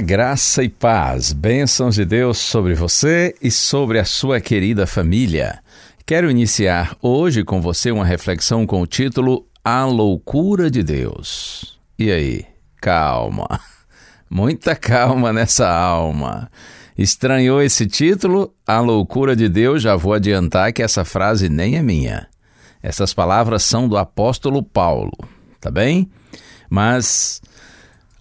Graça e paz, bênçãos de Deus sobre você e sobre a sua querida família. Quero iniciar hoje com você uma reflexão com o título A Loucura de Deus. E aí, calma, muita calma nessa alma. Estranhou esse título? A Loucura de Deus? Já vou adiantar que essa frase nem é minha. Essas palavras são do apóstolo Paulo, tá bem? Mas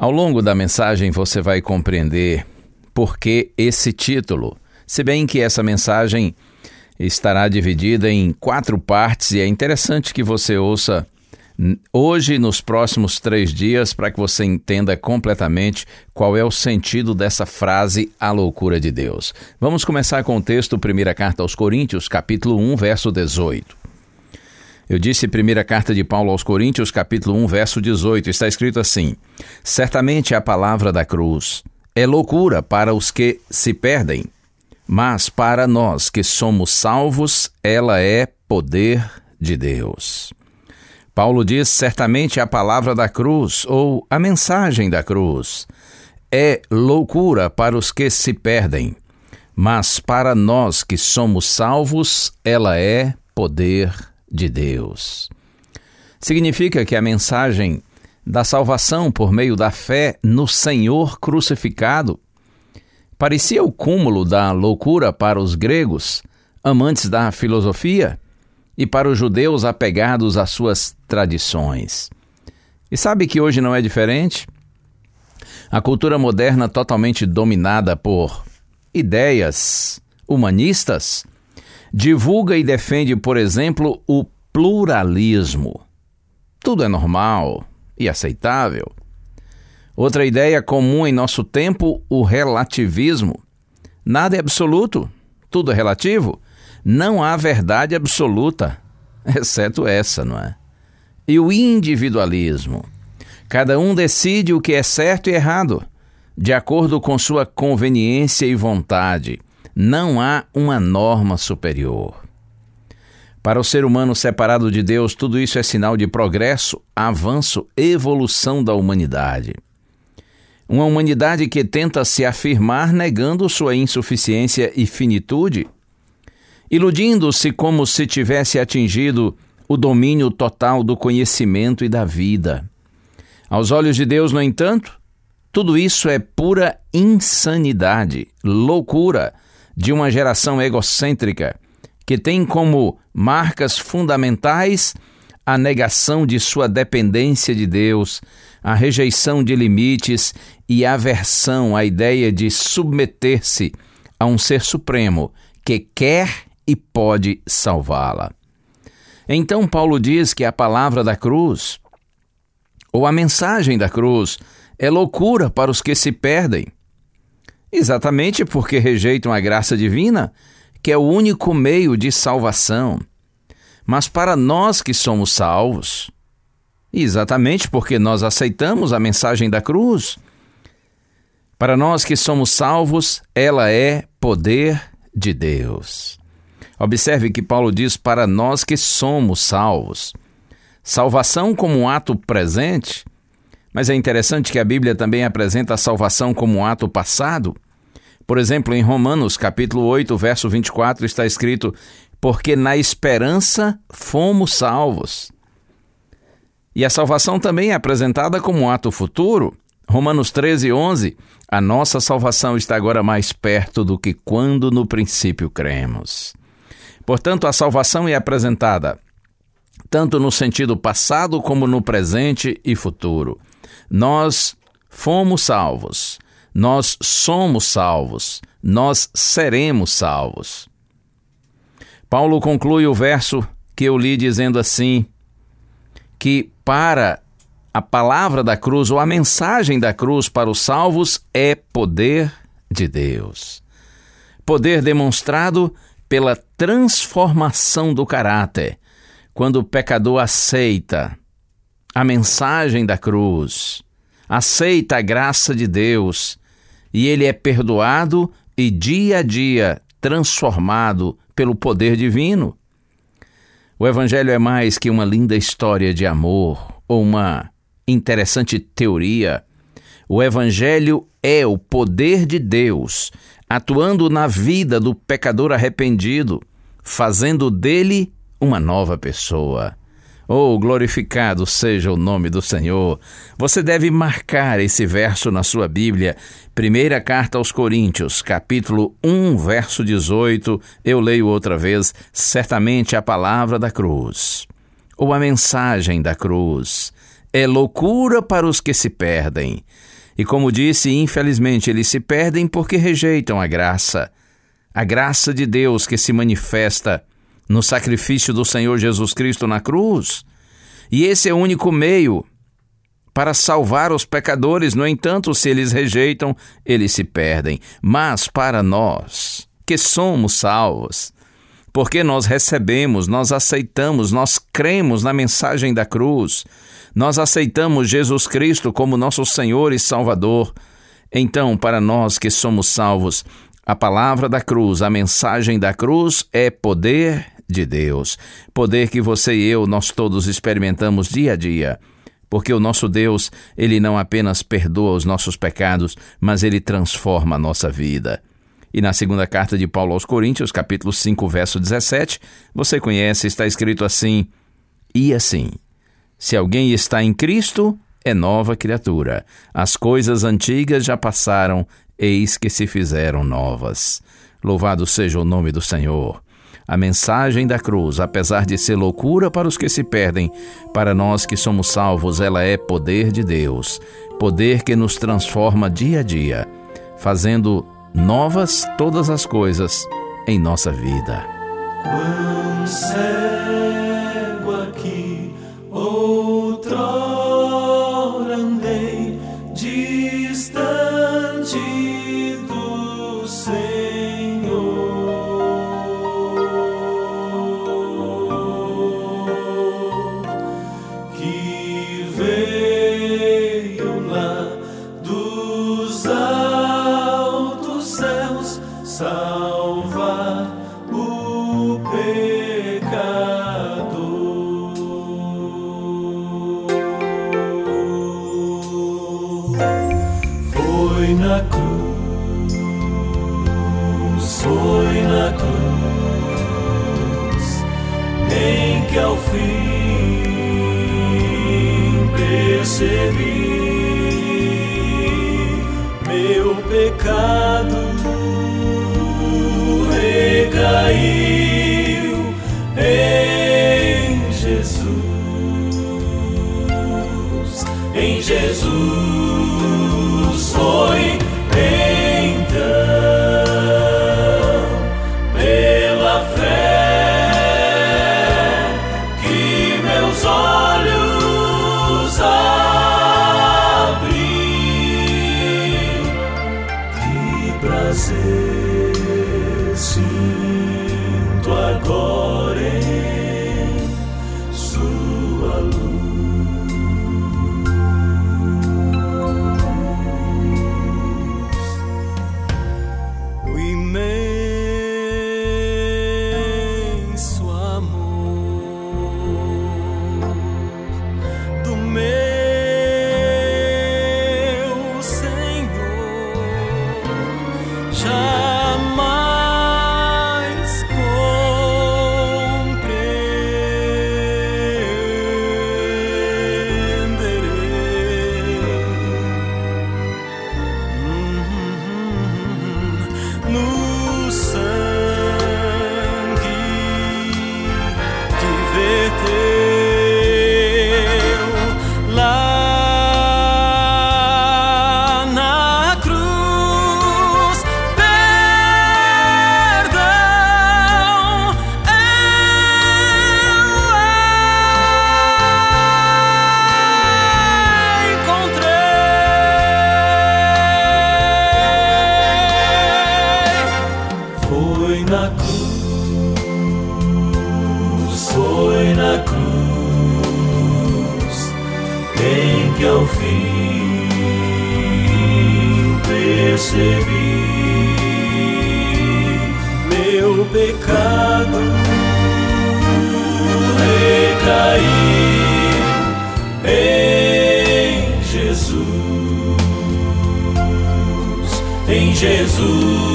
ao longo da mensagem você vai compreender por que esse título. Se bem que essa mensagem estará dividida em quatro partes e é interessante que você ouça hoje nos próximos três dias para que você entenda completamente qual é o sentido dessa frase a loucura de Deus. Vamos começar com o texto primeira carta aos Coríntios, capítulo 1, verso 18. Eu disse primeira carta de Paulo aos Coríntios, capítulo 1, verso 18. Está escrito assim: Certamente a palavra da cruz é loucura para os que se perdem, mas para nós que somos salvos, ela é poder de Deus. Paulo diz: certamente a palavra da cruz, ou a mensagem da cruz, é loucura para os que se perdem, mas para nós que somos salvos, ela é poder de Deus. Significa que a mensagem da salvação por meio da fé no Senhor crucificado parecia o cúmulo da loucura para os gregos, amantes da filosofia, e para os judeus apegados às suas tradições. E sabe que hoje não é diferente? A cultura moderna, totalmente dominada por ideias humanistas, divulga e defende, por exemplo, o pluralismo. Tudo é normal e aceitável. Outra ideia comum em nosso tempo, o relativismo. Nada é absoluto, tudo é relativo. Não há verdade absoluta, exceto essa, não é? E o individualismo. Cada um decide o que é certo e errado, de acordo com sua conveniência e vontade. Não há uma norma superior. Para o ser humano separado de Deus, tudo isso é sinal de progresso, avanço, evolução da humanidade. Uma humanidade que tenta se afirmar negando sua insuficiência e finitude, iludindo-se como se tivesse atingido o domínio total do conhecimento e da vida. Aos olhos de Deus, no entanto, tudo isso é pura insanidade, loucura de uma geração egocêntrica que tem como marcas fundamentais a negação de sua dependência de Deus, a rejeição de limites e aversão à ideia de submeter-se a um ser supremo que quer e pode salvá-la. Então, Paulo diz que a palavra da cruz, ou a mensagem da cruz, é loucura para os que se perdem. Exatamente porque rejeitam a graça divina, que é o único meio de salvação. Mas para nós que somos salvos, exatamente porque nós aceitamos a mensagem da cruz, para nós que somos salvos, ela é poder de Deus. Observe que Paulo diz para nós que somos salvos. Salvação como um ato presente, mas é interessante que a Bíblia também apresenta a salvação como um ato passado. Por exemplo, em Romanos, capítulo 8, verso 24, está escrito: "Porque na esperança fomos salvos". E a salvação também é apresentada como um ato futuro. Romanos 13, 11. A nossa salvação está agora mais perto do que quando no princípio cremos. Portanto, a salvação é apresentada tanto no sentido passado como no presente e futuro. Nós fomos salvos, nós somos salvos, nós seremos salvos. Paulo conclui o verso que eu li dizendo assim: que para a palavra da cruz ou a mensagem da cruz para os salvos é poder de Deus. Poder demonstrado pela transformação do caráter, quando o pecador aceita a mensagem da cruz, aceita a graça de Deus e ele é perdoado e dia a dia transformado pelo poder divino. O Evangelho é mais que uma linda história de amor ou uma interessante teoria. O Evangelho é o poder de Deus atuando na vida do pecador arrependido, fazendo dele uma nova pessoa. Oh, glorificado seja o nome do Senhor. Você deve marcar esse verso na sua Bíblia. Primeira carta aos Coríntios, capítulo 1, verso 18. Eu leio outra vez, certamente a palavra da cruz, ou a mensagem da cruz, é loucura para os que se perdem. E como disse, infelizmente eles se perdem porque rejeitam a graça. A graça de Deus que se manifesta no sacrifício do Senhor Jesus Cristo na cruz. E esse é o único meio para salvar os pecadores. No entanto, se eles rejeitam, eles se perdem. Mas para nós, que somos salvos, porque nós recebemos, nós aceitamos, nós cremos na mensagem da cruz, nós aceitamos Jesus Cristo como nosso Senhor e Salvador. Então, para nós que somos salvos, a palavra da cruz, a mensagem da cruz é poder de Deus. Poder que você e eu, nós todos experimentamos dia a dia. Porque o nosso Deus, ele não apenas perdoa os nossos pecados, mas ele transforma a nossa vida. E na segunda carta de Paulo aos Coríntios, capítulo 5, verso 17, você conhece, está escrito assim: E assim, se alguém está em Cristo, é nova criatura. As coisas antigas já passaram, eis que se fizeram novas. Louvado seja o nome do Senhor. A mensagem da cruz, apesar de ser loucura para os que se perdem, para nós que somos salvos, ela é poder de Deus, poder que nos transforma dia a dia, fazendo novas todas as coisas em nossa vida. Cruz, em que ao fim percebi meu pecado sinto agora que ao fim percebi. Meu pecado recair em Jesus, em Jesus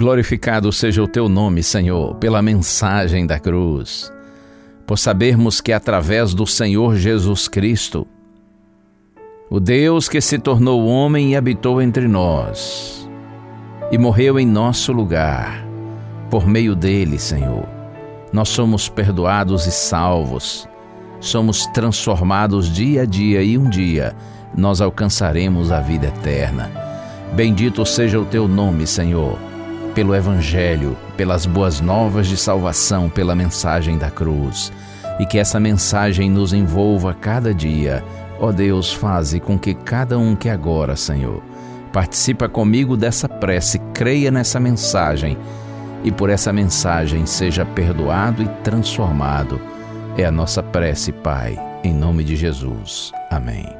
Glorificado seja o teu nome, Senhor, pela mensagem da cruz, por sabermos que através do Senhor Jesus Cristo, o Deus que se tornou homem e habitou entre nós, e morreu em nosso lugar, por meio dele, Senhor, nós somos perdoados e salvos, somos transformados dia a dia e um dia nós alcançaremos a vida eterna. Bendito seja o teu nome, Senhor pelo Evangelho, pelas boas novas de salvação, pela mensagem da cruz. E que essa mensagem nos envolva cada dia. Ó Deus, faze com que cada um que agora, Senhor, participa comigo dessa prece, creia nessa mensagem e por essa mensagem seja perdoado e transformado. É a nossa prece, Pai, em nome de Jesus. Amém.